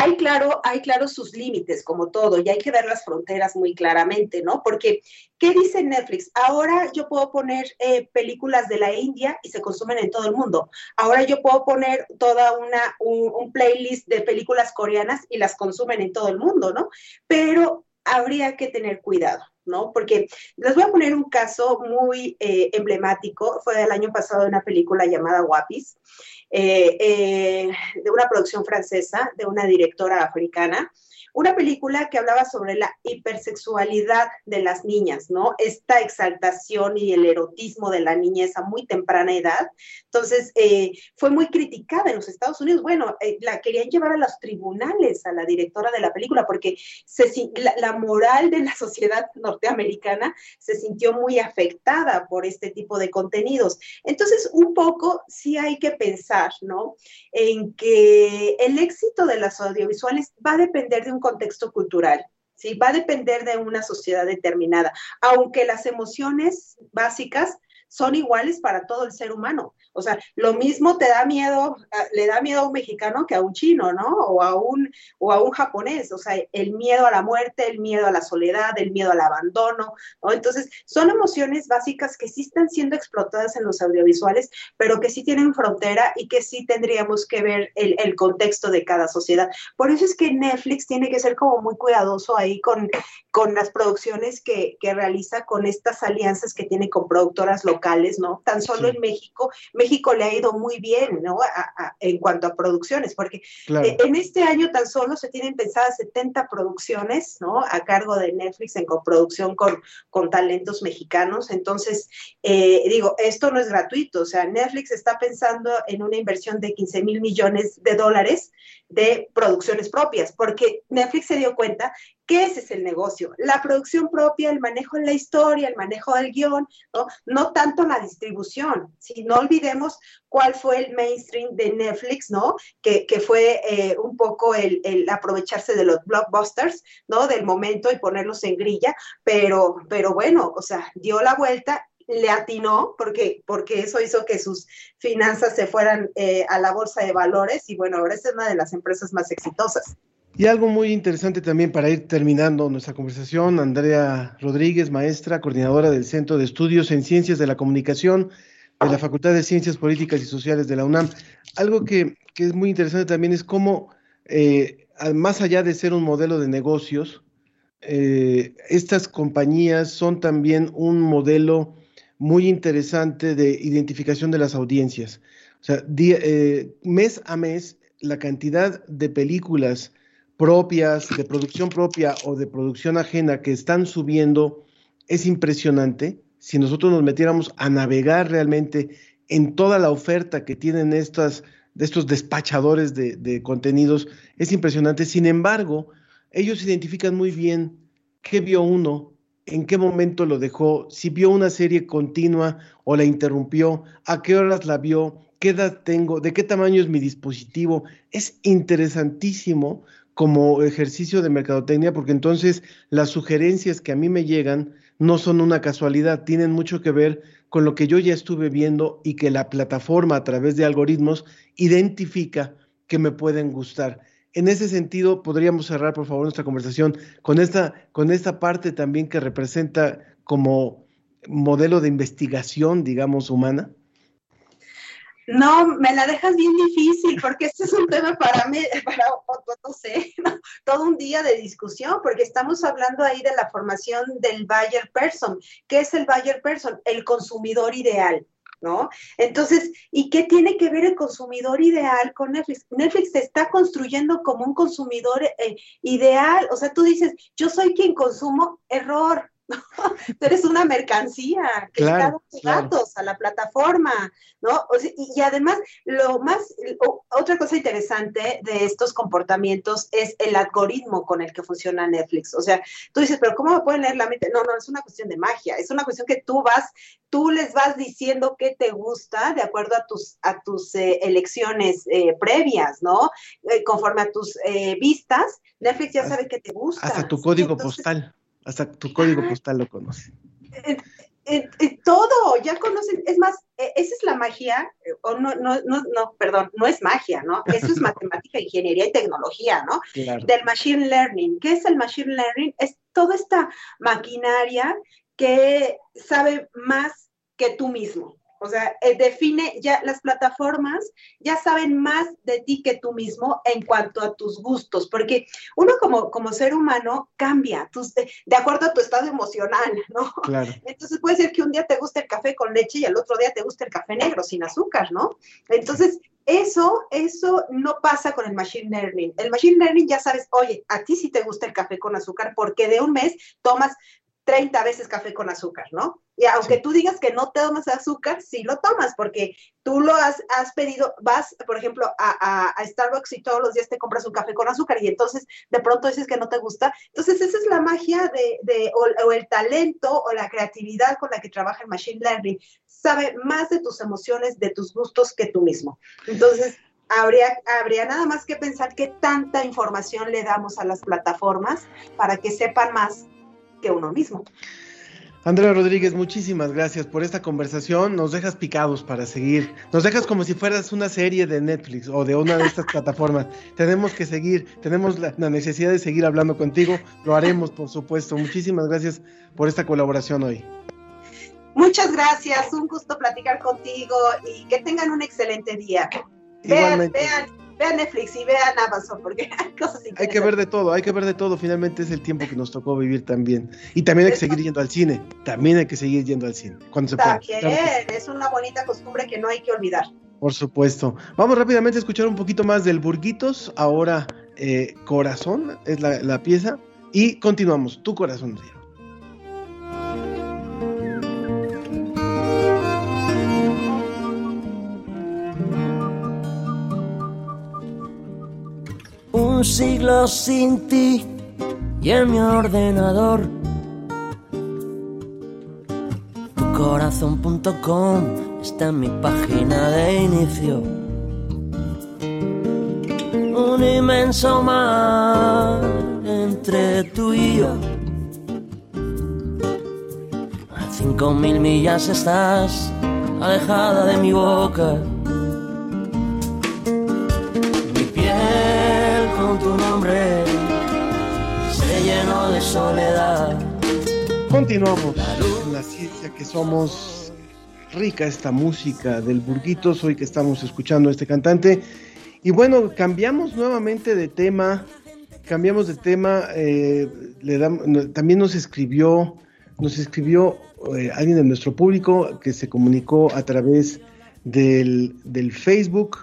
[SPEAKER 11] hay claro, hay claro sus límites, como todo, y hay que ver las fronteras muy claramente, ¿no? Porque, ¿qué dice Netflix? Ahora yo puedo poner eh, películas de la India y se consumen en todo el mundo. Ahora yo puedo poner toda una, un, playlist de películas coreanas y las consumen en todo el mundo, ¿no? Pero habría que tener cuidado, ¿no? Porque les voy a poner un caso muy eh, emblemático, fue del año pasado una película llamada Guapis, eh, eh, de una producción francesa, de una directora africana, una película que hablaba sobre la hipersexualidad de las niñas, ¿no? Esta exaltación y el erotismo de la niñez a muy temprana edad. Entonces, eh, fue muy criticada en los Estados Unidos. Bueno, eh, la querían llevar a los tribunales a la directora de la película porque se, la, la moral de la sociedad norteamericana se sintió muy afectada por este tipo de contenidos. Entonces, un poco sí hay que pensar, ¿no? En que el éxito de las audiovisuales va a depender de un contexto cultural. ¿sí? Va a depender de una sociedad determinada, aunque las emociones básicas son iguales para todo el ser humano. O sea, lo mismo te da miedo, le da miedo a un mexicano que a un chino, ¿no? O a un, o a un japonés. O sea, el miedo a la muerte, el miedo a la soledad, el miedo al abandono, ¿no? Entonces, son emociones básicas que sí están siendo explotadas en los audiovisuales, pero que sí tienen frontera y que sí tendríamos que ver el, el contexto de cada sociedad. Por eso es que Netflix tiene que ser como muy cuidadoso ahí con, con las producciones que, que realiza, con estas alianzas que tiene con productoras locales, ¿no? Tan solo sí. en México, México le ha ido muy bien, ¿no? A, a, en cuanto a producciones, porque claro. eh, en este año tan solo se tienen pensadas 70 producciones, ¿no? A cargo de Netflix en coproducción con, con talentos mexicanos. Entonces, eh, digo, esto no es gratuito, o sea, Netflix está pensando en una inversión de 15 mil millones de dólares de producciones propias, porque Netflix se dio cuenta que ese es el negocio, la producción propia, el manejo de la historia, el manejo del guion, ¿no? no tanto la distribución. Si no olvidemos cuál fue el mainstream de Netflix, ¿no? Que, que fue eh, un poco el, el, aprovecharse de los blockbusters, ¿no? Del momento y ponerlos en grilla, pero, pero bueno, o sea, dio la vuelta le atinó porque, porque eso hizo que sus finanzas se fueran eh, a la bolsa de valores y bueno, ahora es una de las empresas más exitosas.
[SPEAKER 1] Y algo muy interesante también para ir terminando nuestra conversación, Andrea Rodríguez, maestra, coordinadora del Centro de Estudios en Ciencias de la Comunicación de la Facultad de Ciencias Políticas y Sociales de la UNAM. Algo que, que es muy interesante también es cómo, eh, más allá de ser un modelo de negocios, eh, estas compañías son también un modelo muy interesante de identificación de las audiencias. O sea, eh, mes a mes, la cantidad de películas propias, de producción propia o de producción ajena que están subiendo es impresionante. Si nosotros nos metiéramos a navegar realmente en toda la oferta que tienen estas, estos despachadores de, de contenidos, es impresionante. Sin embargo, ellos identifican muy bien qué vio uno, en qué momento lo dejó, si vio una serie continua o la interrumpió, a qué horas la vio, qué edad tengo, de qué tamaño es mi dispositivo. Es interesantísimo como ejercicio de mercadotecnia porque entonces las sugerencias que a mí me llegan no son una casualidad, tienen mucho que ver con lo que yo ya estuve viendo y que la plataforma a través de algoritmos identifica que me pueden gustar en ese sentido, podríamos cerrar, por favor, nuestra conversación con esta, con esta parte también que representa como modelo de investigación, digamos, humana.
[SPEAKER 11] No, me la dejas bien difícil porque este es un tema para mí, para, no sé, todo un día de discusión, porque estamos hablando ahí de la formación del buyer person. ¿Qué es el buyer person? El consumidor ideal. ¿No? Entonces, ¿y qué tiene que ver el consumidor ideal con Netflix? Netflix te está construyendo como un consumidor eh, ideal, o sea, tú dices, yo soy quien consumo error, Tú eres una mercancía que claro, está dando claro. datos a la plataforma, ¿no? O sea, y, y, además, lo más, o, otra cosa interesante de estos comportamientos es el algoritmo con el que funciona Netflix. O sea, tú dices, pero ¿cómo me pueden leer la mente? No, no, es una cuestión de magia, es una cuestión que tú vas, tú les vas diciendo qué te gusta de acuerdo a tus, a tus eh, elecciones eh, previas, ¿no? Eh, conforme a tus eh, vistas, Netflix ya sabe qué te gusta.
[SPEAKER 1] Hasta tu código Entonces, postal. Hasta tu código postal lo conoce.
[SPEAKER 11] Eh, eh, eh, todo, ya conocen, es más, esa es la magia, o no, no, no, no, perdón, no es magia, ¿no? Eso es matemática, ingeniería y tecnología, ¿no? Claro. Del machine learning. ¿Qué es el machine learning? Es toda esta maquinaria que sabe más que tú mismo. O sea, eh, define ya las plataformas ya saben más de ti que tú mismo en cuanto a tus gustos, porque uno como, como ser humano cambia tus, de, de acuerdo a tu estado emocional, ¿no?
[SPEAKER 1] Claro.
[SPEAKER 11] Entonces puede ser que un día te guste el café con leche y al otro día te guste el café negro sin azúcar, ¿no? Entonces, eso, eso no pasa con el machine learning. El machine learning ya sabes, oye, a ti sí te gusta el café con azúcar porque de un mes tomas 30 veces café con azúcar, ¿no? Y aunque tú digas que no te tomas azúcar, sí lo tomas, porque tú lo has, has pedido, vas, por ejemplo, a, a, a, Starbucks y todos los días te compras un café con azúcar y entonces de pronto dices que no te gusta. Entonces esa es la magia de, de o, o, el talento o la creatividad con la que trabaja el Machine Learning. Sabe más de tus emociones, de tus gustos que tú mismo. Entonces, Habría, habría, nada más que pensar qué tanta información le damos a las plataformas para que sepan más que uno mismo.
[SPEAKER 1] Andrea Rodríguez, muchísimas gracias por esta conversación. Nos dejas picados para seguir. Nos dejas como si fueras una serie de Netflix o de una de estas plataformas. Tenemos que seguir, tenemos la, la, necesidad de seguir hablando contigo. Lo haremos, por supuesto. Muchísimas gracias por esta colaboración hoy.
[SPEAKER 11] Muchas gracias, un gusto platicar contigo y que tengan un excelente día.
[SPEAKER 1] Vean,
[SPEAKER 11] vean, vean Netflix y vean Amazon, porque hay cosas
[SPEAKER 1] Hay que ver de todo, hay que ver de todo. Finalmente es el tiempo que nos tocó vivir también. Y también hay que seguir yendo al cine. También hay que seguir yendo al cine. Cuando se pueda.
[SPEAKER 11] También, que... es una bonita costumbre que no hay que olvidar.
[SPEAKER 1] Por supuesto. Vamos rápidamente a escuchar un poquito más del Burguitos. Ahora, eh, Corazón es la, la, pieza. Y continuamos. Tu corazón, Río.
[SPEAKER 4] Siglo sin ti y en mi ordenador. Tucorazón.com está en mi página de inicio. Un inmenso mar entre tú y yo. A cinco mil millas estás alejada de mi boca. De soledad.
[SPEAKER 1] Continuamos en la ciencia que somos. Rica esta música del Burguitos, hoy que estamos escuchando a este cantante. Y bueno, cambiamos nuevamente de tema. Cambiamos de tema. Eh, también nos escribió, nos escribió eh, alguien de nuestro público que se comunicó a través del, del Facebook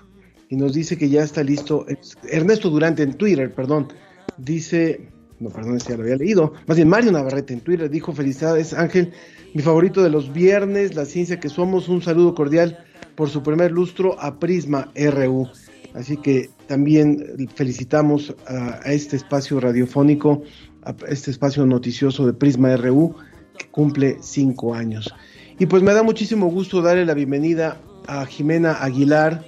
[SPEAKER 1] y nos dice que ya está listo. Ernesto Durante en Twitter, perdón, dice, no, perdón, ya lo había leído, más bien Mario Navarrete en Twitter dijo, felicidades Ángel, mi favorito de los viernes, la ciencia que somos, un saludo cordial por su primer lustro a Prisma RU. Así que también felicitamos a, a este espacio radiofónico, a este espacio noticioso de Prisma RU, que cumple cinco años. Y pues me da muchísimo gusto darle la bienvenida a Jimena Aguilar,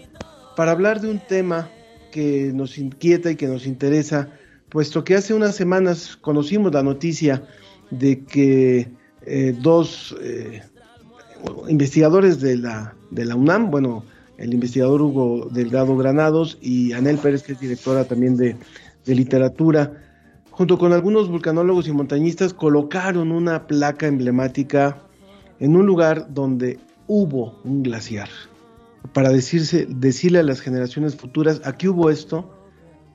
[SPEAKER 1] para hablar de un tema que nos inquieta y que nos interesa, puesto que hace unas semanas conocimos la noticia de que eh, dos eh, investigadores de la, de la UNAM, bueno, el investigador Hugo Delgado Granados y Anel Pérez, que es directora también de, de literatura, junto con algunos vulcanólogos y montañistas, colocaron una placa emblemática en un lugar donde hubo un glaciar. Para decirse, decirle a las generaciones futuras, aquí hubo esto,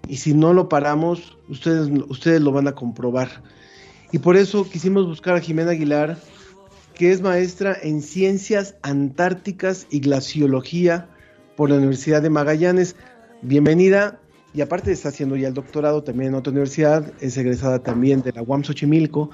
[SPEAKER 1] y si no lo paramos, ustedes, ustedes lo van a comprobar. Y por eso quisimos buscar a Jimena Aguilar, que es maestra en Ciencias Antárticas y Glaciología por la Universidad de Magallanes. Bienvenida, y aparte está haciendo ya el doctorado también en otra universidad, es egresada también de la UAM Xochimilco,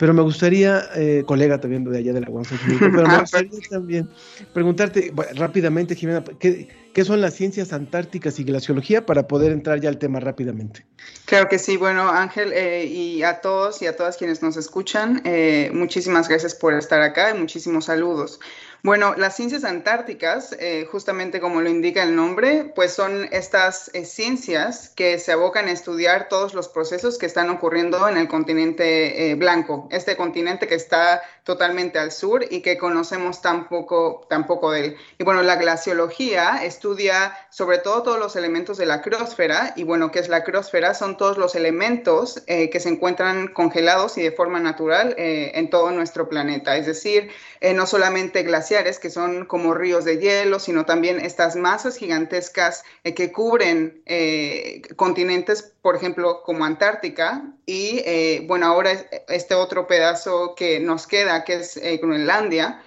[SPEAKER 1] pero me gustaría, eh, colega también de allá de la Xochimilco, pero me gustaría también preguntarte bueno, rápidamente, Jimena, ¿qué, ¿qué, son las ciencias antárticas y glaciología para poder entrar ya al tema rápidamente?
[SPEAKER 12] Claro que sí, bueno, Ángel, eh, y a todos y a todas quienes nos escuchan, eh, muchísimas gracias por estar acá y muchísimos saludos. Bueno, las ciencias antárticas, eh, justamente como lo indica el nombre, pues son estas eh, ciencias que se abocan a estudiar todos los procesos que están ocurriendo en el continente eh, blanco, este continente que está totalmente al sur y que conocemos tan poco, tan poco de él. Y bueno, la glaciología estudia sobre todo todos los elementos de la criosfera y bueno, ¿qué es la criosfera? Son todos los elementos que se encuentran congelados y de forma natural en todo nuestro planeta, es decir, no solamente glaciología, glaciares, que son como ríos de hielo, sino también estas masas gigantescas eh, que cubren eh, continentes, por ejemplo, como Antártica, y bueno, ahora este otro pedazo que nos queda, que es Groenlandia.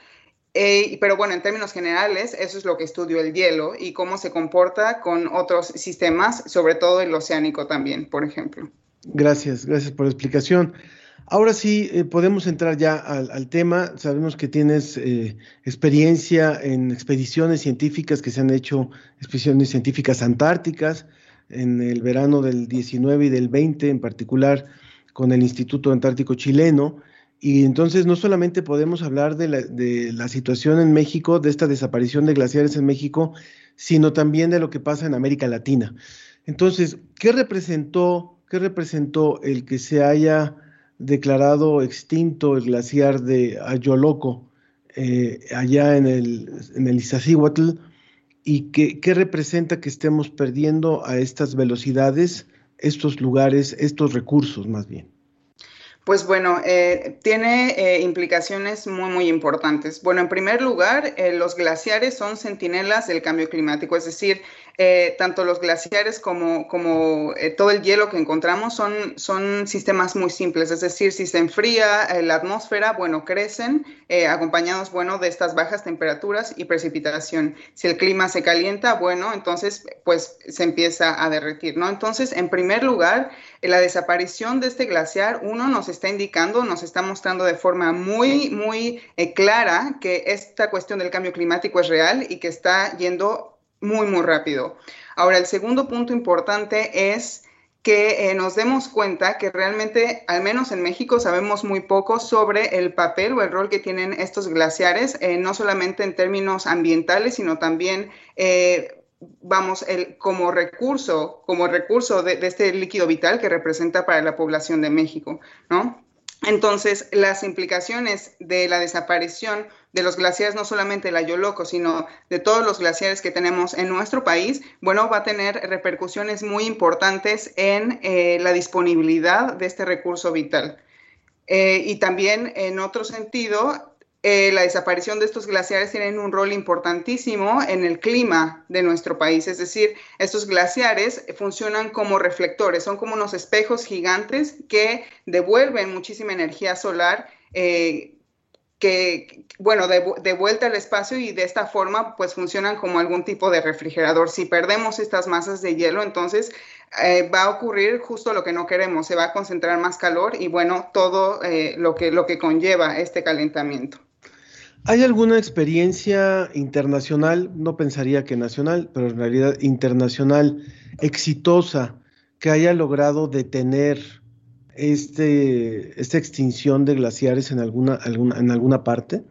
[SPEAKER 12] pero bueno, en términos generales, eso es lo que estudió el hielo y cómo se comporta con otros sistemas, sobre todo el oceánico también, por ejemplo.
[SPEAKER 1] Gracias, gracias por la explicación. Ahora sí, eh, podemos entrar ya al, tema. Sabemos que tienes eh, experiencia en expediciones científicas que se han hecho, expediciones científicas antárticas, en el verano del 19 y del 20 en particular, con el Instituto Antártico Chileno. Y entonces no solamente podemos hablar de la, de la situación en México, de esta desaparición de glaciares en México, sino también de lo que pasa en América Latina. Entonces, ¿qué representó, qué representó el que se haya declarado extinto el glaciar de Ayoloco, eh, allá en el, en el y qué representa que estemos perdiendo a estas velocidades, estos lugares, estos recursos más bien.
[SPEAKER 12] Pues bueno, eh, tiene eh, implicaciones muy, muy importantes. Bueno, en primer lugar, los glaciares son centinelas del cambio climático, es decir, eh, tanto los glaciares como, como eh, todo el hielo que encontramos son, son sistemas muy simples, es decir, si se enfría eh, la atmósfera, bueno, crecen acompañados, bueno, de estas bajas temperaturas y precipitación. Si el clima se calienta, bueno, entonces, pues se empieza a derretir, ¿no? Entonces, en primer lugar, la desaparición de este glaciar, uno nos está indicando, nos está mostrando de forma muy, muy clara que esta cuestión del cambio climático es real y que está yendo muy, muy rápido. Ahora, el segundo punto importante es que eh, nos demos cuenta que realmente, al menos en México, sabemos muy poco sobre el papel o el rol que tienen estos glaciares, eh, no solamente en términos ambientales, sino también, eh, vamos, como recurso, como recurso de, de, este líquido vital que representa para la población de México, ¿no? Entonces, las implicaciones de la desaparición de los glaciares, no solamente la Yoloco, sino de todos los glaciares que tenemos en nuestro país, bueno, va a tener repercusiones muy importantes en eh, la disponibilidad de este recurso vital. Eh, y también, en otro sentido, eh, la desaparición de estos glaciares tiene un rol importantísimo en el clima de nuestro país. Es decir, estos glaciares funcionan como reflectores, son como unos espejos gigantes que devuelven muchísima energía solar. Que, bueno, de, vuelta al espacio y de esta forma, pues funcionan como algún tipo de refrigerador. Si perdemos estas masas de hielo, entonces eh, va a ocurrir justo lo que no queremos, se va a concentrar más calor y bueno, todo lo, que, lo que conlleva este calentamiento.
[SPEAKER 1] ¿Hay alguna experiencia internacional, no pensaría que nacional, pero en realidad internacional, exitosa, que haya logrado detener este, esta extinción de glaciares en alguna, alguna, en alguna parte?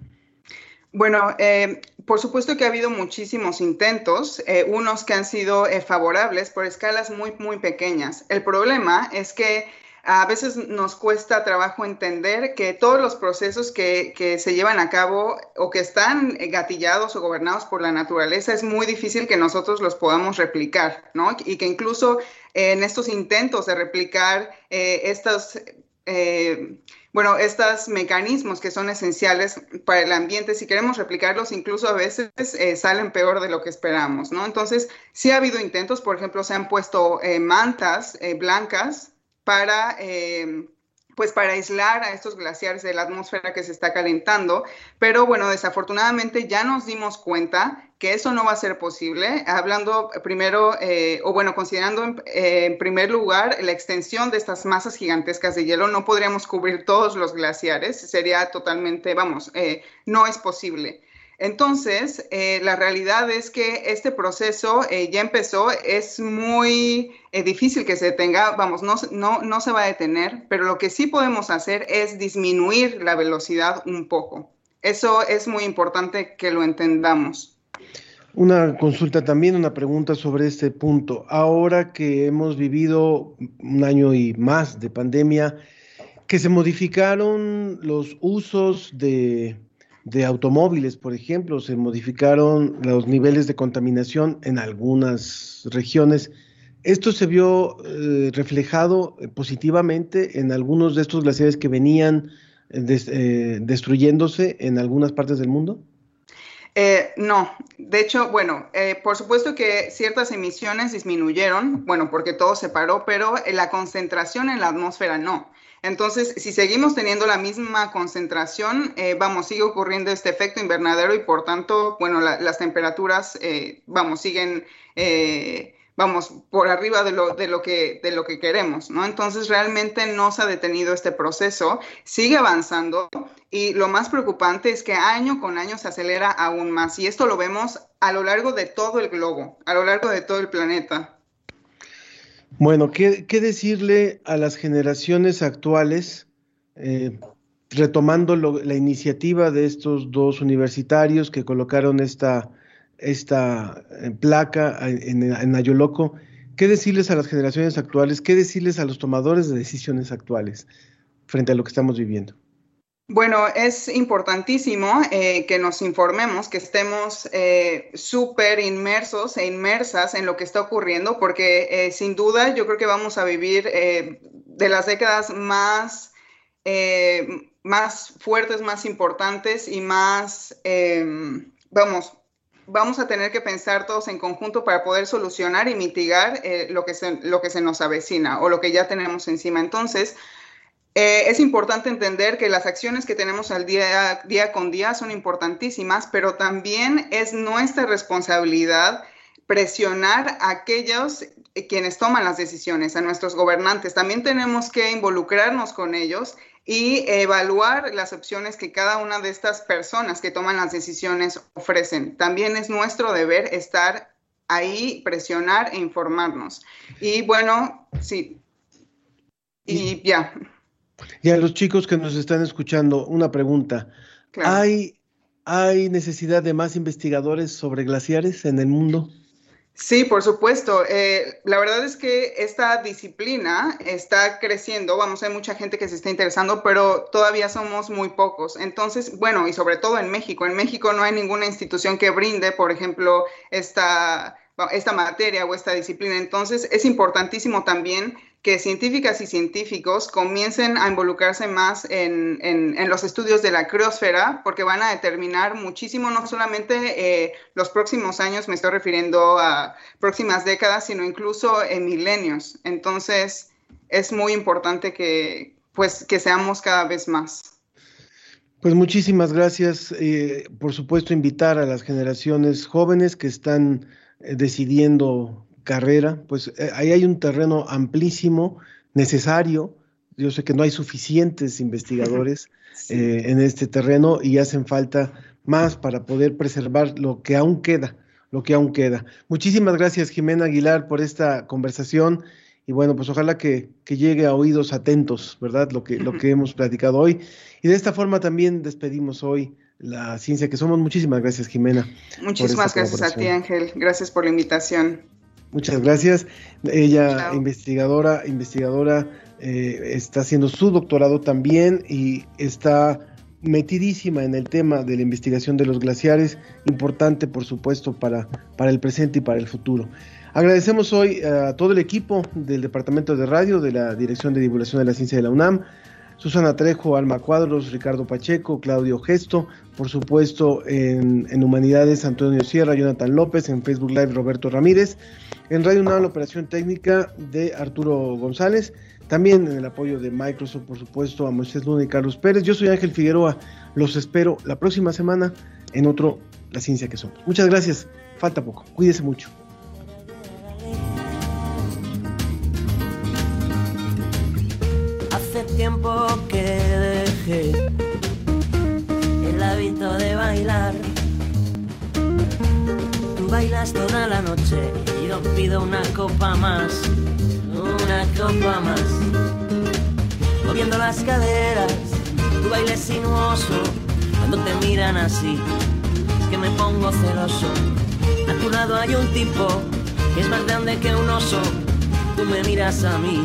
[SPEAKER 12] Bueno, eh, por supuesto que ha habido muchísimos intentos, eh, unos que han sido eh, favorables por escalas muy, muy pequeñas. El problema es que a veces nos cuesta trabajo entender que todos los procesos que, se llevan a cabo o que están gatillados o gobernados por la naturaleza es muy difícil que nosotros los podamos replicar, ¿no? Y que incluso en estos intentos de replicar eh, estos... Eh, bueno, estos mecanismos que son esenciales para el ambiente, si queremos replicarlos, incluso a veces eh, salen peor de lo que esperamos, ¿no? Entonces, sí ha habido intentos, por ejemplo, se han puesto mantas blancas para, eh, pues para aislar a estos glaciares de la atmósfera que se está calentando. Pero bueno, desafortunadamente ya nos dimos cuenta que eso no va a ser posible, hablando primero, eh, o bueno, considerando en, eh, en, primer lugar la extensión de estas masas gigantescas de hielo, no podríamos cubrir todos los glaciares, sería totalmente, vamos, no es posible. Entonces, eh, la realidad es que este proceso eh, ya empezó, es muy eh, difícil que se detenga, vamos, no, no, no se va a detener, pero lo que sí podemos hacer es disminuir la velocidad un poco. Eso es muy importante que lo entendamos.
[SPEAKER 1] Una consulta también, una pregunta sobre este punto. Ahora que hemos vivido un año y más de pandemia, que se modificaron los usos de de automóviles, por ejemplo, se modificaron los niveles de contaminación en algunas regiones. Esto se vio eh, reflejado eh, positivamente en algunos de estos glaciares que venían eh, destruyéndose en algunas partes del mundo.
[SPEAKER 12] Eh, no, de hecho, bueno, eh, por supuesto que ciertas emisiones disminuyeron, bueno, porque todo se paró, pero la concentración en la atmósfera no. Entonces, si seguimos teniendo la misma concentración, eh, vamos, sigue ocurriendo este efecto invernadero y por tanto, bueno, las temperaturas, vamos, siguen vamos, por arriba de lo, de lo, que, de lo que queremos, ¿no? Entonces realmente no se ha detenido este proceso, sigue avanzando y lo más preocupante es que año con año se acelera aún más y esto lo vemos a lo largo de todo el globo, a lo largo de todo el planeta.
[SPEAKER 1] Bueno, ¿qué, decirle a las generaciones actuales? Eh, retomando la iniciativa de estos dos universitarios que colocaron esta esta eh, placa en, en, Ayoloco, ¿qué decirles a las generaciones actuales? ¿Qué decirles a los tomadores de decisiones actuales frente a lo que estamos viviendo?
[SPEAKER 12] Bueno, es importantísimo eh, que nos informemos, que estemos eh, súper inmersos e inmersas en lo que está ocurriendo, porque sin duda yo creo que vamos a vivir de las décadas más, más fuertes, más importantes y más, vamos, vamos a tener que pensar todos en conjunto para poder solucionar y mitigar eh, lo, que se, lo que se nos avecina o lo que ya tenemos encima. Entonces, eh, es importante entender que las acciones que tenemos al día, día con día son importantísimas, pero también es nuestra responsabilidad presionar a aquellos quienes toman las decisiones, a nuestros gobernantes. También tenemos que involucrarnos con ellos y evaluar las opciones que cada una de estas personas que toman las decisiones ofrecen. También es nuestro deber estar ahí, presionar e informarnos. Y bueno, sí. Y ya.
[SPEAKER 1] Y a los chicos que nos están escuchando, una pregunta. ¿Hay, ¿Hay necesidad de más investigadores sobre glaciares en el mundo?
[SPEAKER 12] Sí, por supuesto. Eh, la verdad es que esta disciplina está creciendo, vamos, hay mucha gente que se está interesando, pero todavía somos muy pocos. Entonces, bueno, y sobre todo en México. En México no hay ninguna institución que brinde, por ejemplo, esta, esta materia o esta disciplina. Entonces, es importantísimo también que científicas y científicos comiencen a involucrarse más en, los estudios de la criosfera, porque van a determinar muchísimo, no solamente eh, los próximos años, me estoy refiriendo a próximas décadas, sino incluso en milenios. Entonces, es muy importante que, pues, que seamos cada vez más.
[SPEAKER 1] Pues muchísimas gracias. Eh, por supuesto, invitar a las generaciones jóvenes que están eh, decidiendo carrera, pues eh, ahí hay un terreno amplísimo, necesario. Yo sé que no hay suficientes investigadores eh, en este terreno y hacen falta más para poder preservar lo que aún queda, lo que aún queda. Muchísimas gracias, Jimena Aguilar, por esta conversación. Y bueno, pues ojalá que, llegue a oídos atentos, ¿verdad? Lo que, lo que hemos platicado hoy. Y de esta forma también despedimos hoy la ciencia que somos. Muchísimas gracias, Jimena.
[SPEAKER 12] Muchísimas gracias a ti, Ángel. Gracias por la invitación.
[SPEAKER 1] Muchas gracias. Ella, investigadora, investigadora, eh, está haciendo su doctorado también y está metidísima en el tema de la investigación de los glaciares, importante por supuesto para, para el presente y para el futuro. Agradecemos hoy a todo el equipo del Departamento de Radio, de la Dirección de Divulgación de la Ciencia de la UNAM, Susana Trejo, Alma Cuadros, Ricardo Pacheco, Claudio Gesto, por supuesto en, en, Humanidades Antonio Sierra, Jonathan López, en Facebook Live Roberto Ramírez, en Radio UNAM la operación técnica de Arturo González, también en el apoyo de Microsoft, por supuesto, a Moisés Luna y Carlos Pérez. Yo soy Ángel Figueroa, los espero la próxima semana en otro La Ciencia que Somos. Muchas gracias, falta poco, cuídese mucho.
[SPEAKER 4] Tiempo que dejé el hábito de bailar. Tú bailas toda la noche y yo pido una copa más, una copa más. Moviendo las caderas, tu baile sinuoso, cuando te miran así, es que me pongo celoso. A tu lado hay un tipo que es más grande que un oso, tú me miras a mí